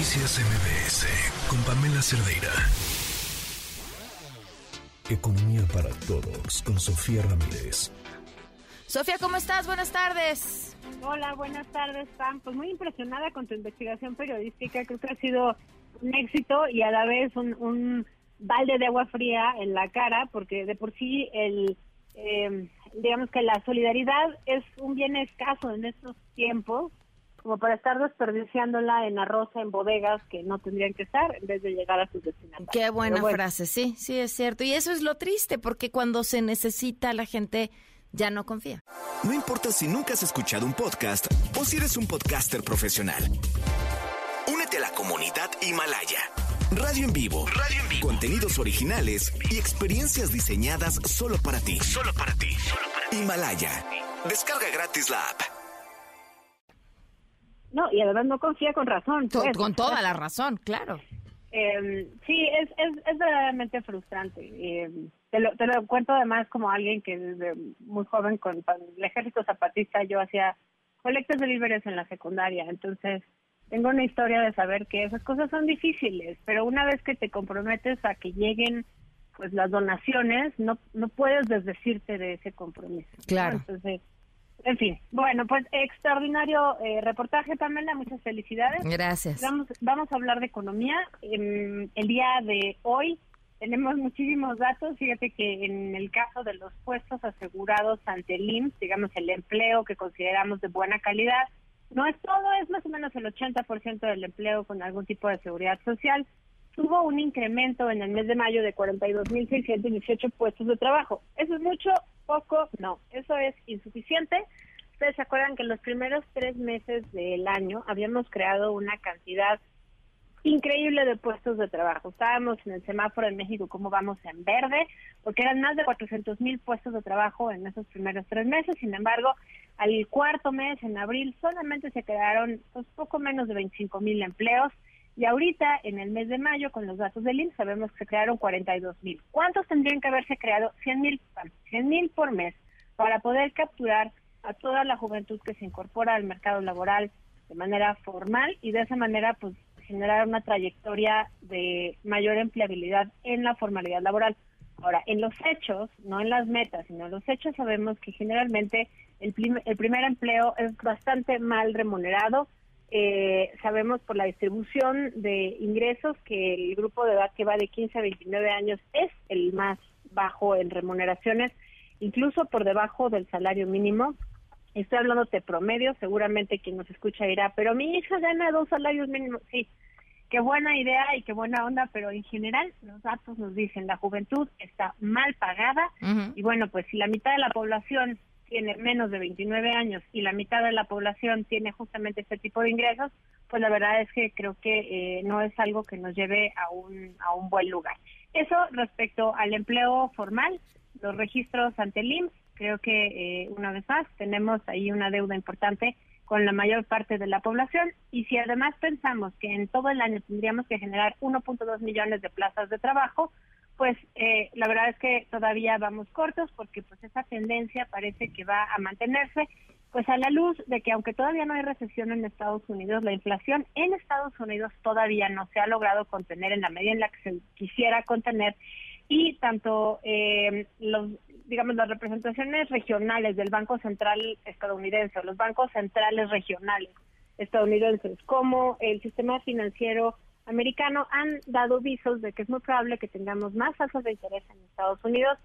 Noticias MBS con Pamela Cerdeira. Economía para todos con Sofía Ramírez. Sofía, ¿cómo estás? Buenas tardes. Hola, buenas tardes, Pam. Pues muy impresionada con tu investigación periodística. Creo que ha sido un éxito y a la vez un, balde de agua fría en la cara, porque de por sí el, eh, digamos que la solidaridad es un bien escaso en estos tiempos como para estar desperdiciándola en arroz en bodegas que no tendrían que estar en vez de llegar a sus destinatarios. Qué buena frase, sí, sí es cierto. Y eso es lo triste, porque cuando se necesita la gente ya no confía. No importa si nunca has escuchado un podcast o si eres un podcaster profesional. Únete a la comunidad Himalaya. Radio en vivo. Radio en vivo. Contenidos originales y experiencias diseñadas solo para ti. Solo para ti. Solo para ti. Himalaya. Descarga gratis la app. No, y además no confía con razón. Pues. Con toda la razón, claro. Eh, sí, es, es, es verdaderamente frustrante. Eh, te, lo, te lo cuento además como alguien que desde muy joven con, el ejército zapatista yo hacía colectas de víveres en la secundaria, entonces tengo una historia de saber que esas cosas son difíciles, pero una vez que te comprometes a que lleguen pues las donaciones, no no puedes desdecirte de ese compromiso. Claro. Entonces, en fin, bueno, pues extraordinario eh, reportaje, Pamela, muchas felicidades. Gracias. Vamos, vamos a hablar de economía. Em, el día de hoy tenemos muchísimos datos. Fíjate que en el caso de los puestos asegurados ante el IMSS, digamos el empleo que consideramos de buena calidad, no es todo, es más o menos el 80% del empleo con algún tipo de seguridad social. Tuvo un incremento en el mes de mayo de 42.618 puestos de trabajo. ¿Eso es mucho? ¿Poco? No, eso es insuficiente. Ustedes se acuerdan que en los primeros tres meses del año habíamos creado una cantidad increíble de puestos de trabajo. Estábamos en el semáforo en México, como vamos en verde, porque eran más de 400 mil puestos de trabajo en esos primeros tres meses. Sin embargo, al cuarto mes, en abril, solamente se crearon pues, poco menos de 25 mil empleos. Y ahorita, en el mes de mayo, con los datos del INSS, sabemos que se crearon 42 mil. ¿Cuántos tendrían que haberse creado? 100 mil, 100 mil por mes, para poder capturar a toda la juventud que se incorpora al mercado laboral de manera formal y de esa manera, pues, generar una trayectoria de mayor empleabilidad en la formalidad laboral. Ahora, en los hechos, no en las metas, sino en los hechos sabemos que generalmente el, el primer empleo es bastante mal remunerado. Eh, sabemos por la distribución de ingresos que el grupo de edad que va de 15 a 29 años es el más bajo en remuneraciones, incluso por debajo del salario mínimo. Estoy hablando de promedio, seguramente quien nos escucha dirá, pero mi hija gana dos salarios mínimos. Sí, qué buena idea y qué buena onda, pero en general los datos nos dicen la juventud está mal pagada y bueno, pues si la mitad de la población tiene menos de 29 años y la mitad de la población tiene justamente este tipo de ingresos, pues la verdad es que creo que eh, no es algo que nos lleve a un, a un buen lugar. Eso respecto al empleo formal, los registros ante el IMSS, creo que eh, una vez más tenemos ahí una deuda importante con la mayor parte de la población y si además pensamos que en todo el año tendríamos que generar 1.2 millones de plazas de trabajo, pues eh, la verdad es que todavía vamos cortos porque pues esa tendencia parece que va a mantenerse pues a la luz de que aunque todavía no hay recesión en Estados Unidos, la inflación en Estados Unidos todavía no se ha logrado contener en la medida en la que se quisiera contener y tanto eh, los digamos, las representaciones regionales del Banco Central estadounidense o los bancos centrales regionales estadounidenses como el sistema financiero americano han dado visos de que es muy probable que tengamos más tasas de interés en Estados Unidos.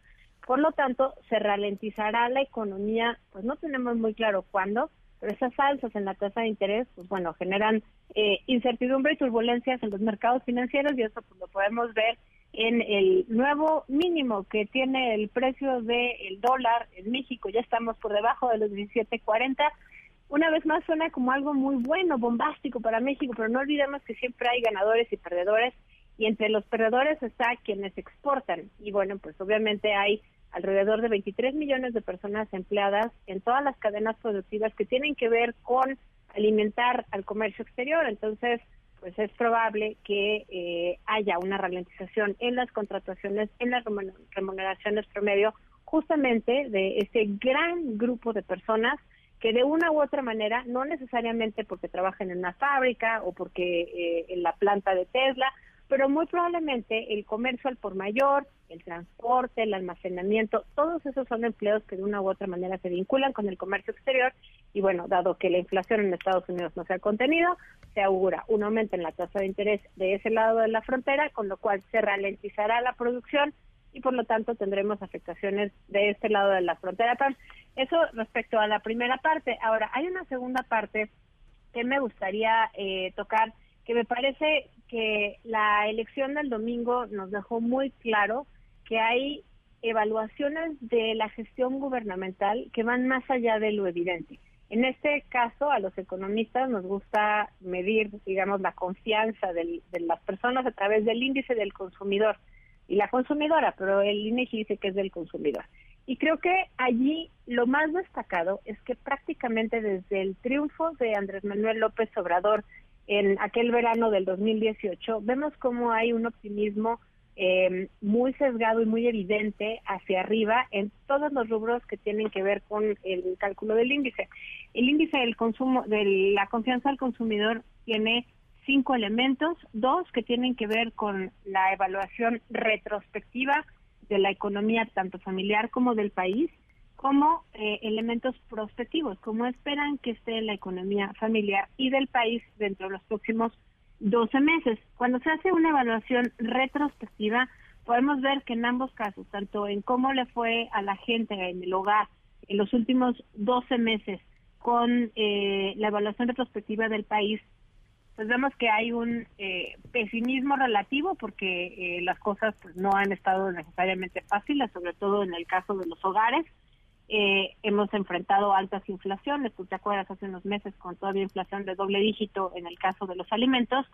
Por lo tanto, se ralentizará la economía, pues no tenemos muy claro cuándo, pero esas alzas en la tasa de interés, pues bueno, generan eh, incertidumbre y turbulencias en los mercados financieros y eso pues lo podemos ver en el nuevo mínimo que tiene el precio del dólar en México, ya estamos por debajo de los 17.40. Una vez más suena como algo muy bueno, bombástico para México, pero no olvidemos que siempre hay ganadores y perdedores y entre los perdedores está quienes exportan. Y bueno, pues obviamente hay alrededor de 23 millones de personas empleadas en todas las cadenas productivas que tienen que ver con alimentar al comercio exterior. Entonces, pues es probable que eh, haya una ralentización en las contrataciones, en las remuneraciones promedio, justamente de este gran grupo de personas que de una u otra manera, no necesariamente porque trabajen en una fábrica o porque eh, en la planta de Tesla, pero muy probablemente el comercio al por mayor, el transporte, el almacenamiento, todos esos son empleos que de una u otra manera se vinculan con el comercio exterior y bueno, dado que la inflación en Estados Unidos no se ha contenido, se augura un aumento en la tasa de interés de ese lado de la frontera, con lo cual se ralentizará la producción y por lo tanto tendremos afectaciones de este lado de la frontera. Eso respecto a la primera parte. Ahora, hay una segunda parte que me gustaría eh, tocar, que me parece que la elección del domingo nos dejó muy claro que hay evaluaciones de la gestión gubernamental que van más allá de lo evidente. En este caso, a los economistas nos gusta medir, digamos, la confianza de las personas a través del índice del consumidor y la consumidora, pero el INEGI dice que es del consumidor. Y creo que allí lo más destacado es que prácticamente desde el triunfo de Andrés Manuel López Obrador en aquel verano del 2018, vemos cómo hay un optimismo eh, muy sesgado y muy evidente hacia arriba en todos los rubros que tienen que ver con el cálculo del índice. El índice del consumo, de la confianza del consumidor tiene cinco elementos, dos que tienen que ver con la evaluación retrospectiva de la economía tanto familiar como del país, como eh, elementos prospectivos, como esperan que esté la economía familiar y del país dentro de los próximos 12 meses. Cuando se hace una evaluación retrospectiva, podemos ver que en ambos casos, tanto en cómo le fue a la gente en el hogar en los últimos 12 meses con eh, la evaluación retrospectiva del país, pues vemos que hay un eh, pesimismo relativo porque eh, las cosas pues, no han estado necesariamente fáciles, sobre todo en el caso de los hogares. Eh, hemos enfrentado altas inflaciones, tú te acuerdas hace unos meses con todavía inflación de doble dígito en el caso de los alimentos,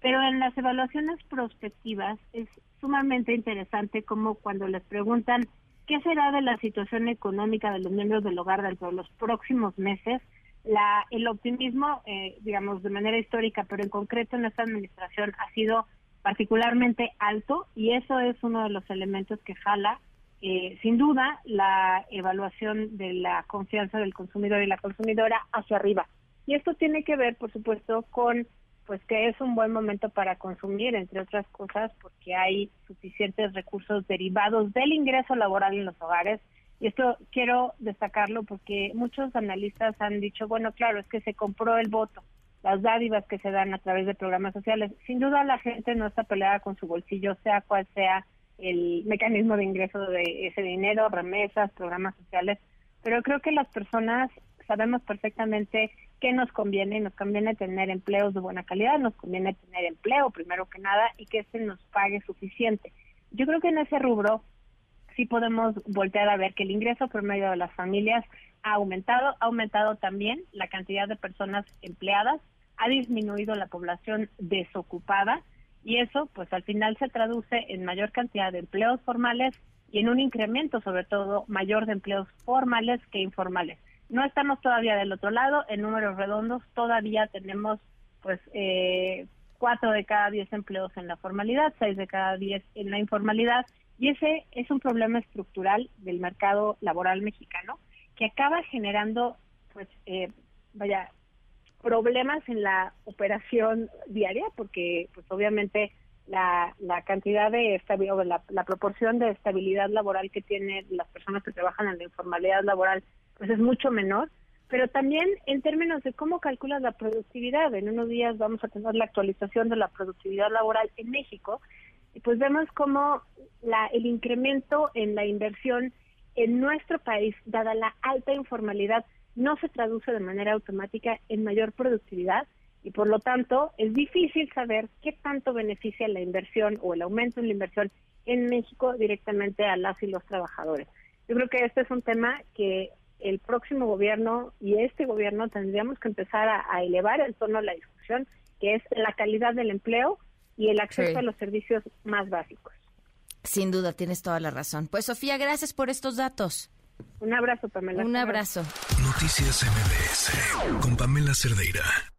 pero en las evaluaciones prospectivas es sumamente interesante como cuando les preguntan qué será de la situación económica de los miembros del hogar dentro de los próximos meses, la, el optimismo, eh, digamos, de manera histórica, pero en concreto en esta administración ha sido particularmente alto y eso es uno de los elementos que jala eh, sin duda la evaluación de la confianza del consumidor y la consumidora hacia arriba. Y esto tiene que ver, por supuesto, con pues que es un buen momento para consumir, entre otras cosas, porque hay suficientes recursos derivados del ingreso laboral en los hogares. Y esto quiero destacarlo porque muchos analistas han dicho, bueno, claro, es que se compró el voto, las dádivas que se dan a través de programas sociales. Sin duda la gente no está peleada con su bolsillo, sea cual sea el mecanismo de ingreso de ese dinero, remesas, programas sociales, pero creo que las personas sabemos perfectamente qué nos conviene, nos conviene tener empleos de buena calidad, nos conviene tener empleo primero que nada y que se nos pague suficiente. Yo creo que en ese rubro sí podemos voltear a ver que el ingreso promedio de las familias ha aumentado, ha aumentado también la cantidad de personas empleadas, ha disminuido la población desocupada y eso pues al final se traduce en mayor cantidad de empleos formales y en un incremento sobre todo mayor de empleos formales que informales. No estamos todavía del otro lado, en números redondos todavía tenemos pues eh, cuatro de cada diez empleos en la formalidad, seis de cada diez en la informalidad y ese es un problema estructural del mercado laboral mexicano que acaba generando pues eh, vaya problemas en la operación diaria, porque pues obviamente la, la cantidad de estabilidad, la, la proporción de estabilidad laboral que tienen las personas que trabajan en la informalidad laboral, pues es mucho menor, pero también en términos de cómo calculas la productividad. En unos días vamos a tener la actualización de la productividad laboral en México, pues vemos cómo la, el incremento en la inversión en nuestro país, dada la alta informalidad, no se traduce de manera automática en mayor productividad y por lo tanto es difícil saber qué tanto beneficia la inversión o el aumento en la inversión en México directamente a las y los trabajadores. Yo creo que este es un tema que el próximo gobierno y este gobierno tendríamos que empezar a, elevar el tono de la discusión, que es la calidad del empleo y el acceso a los servicios más básicos. Sin duda, tienes toda la razón. Pues Sofía, gracias por estos datos. Un abrazo, Pamela. Un abrazo. Noticias MBS con Pamela Cerdeira.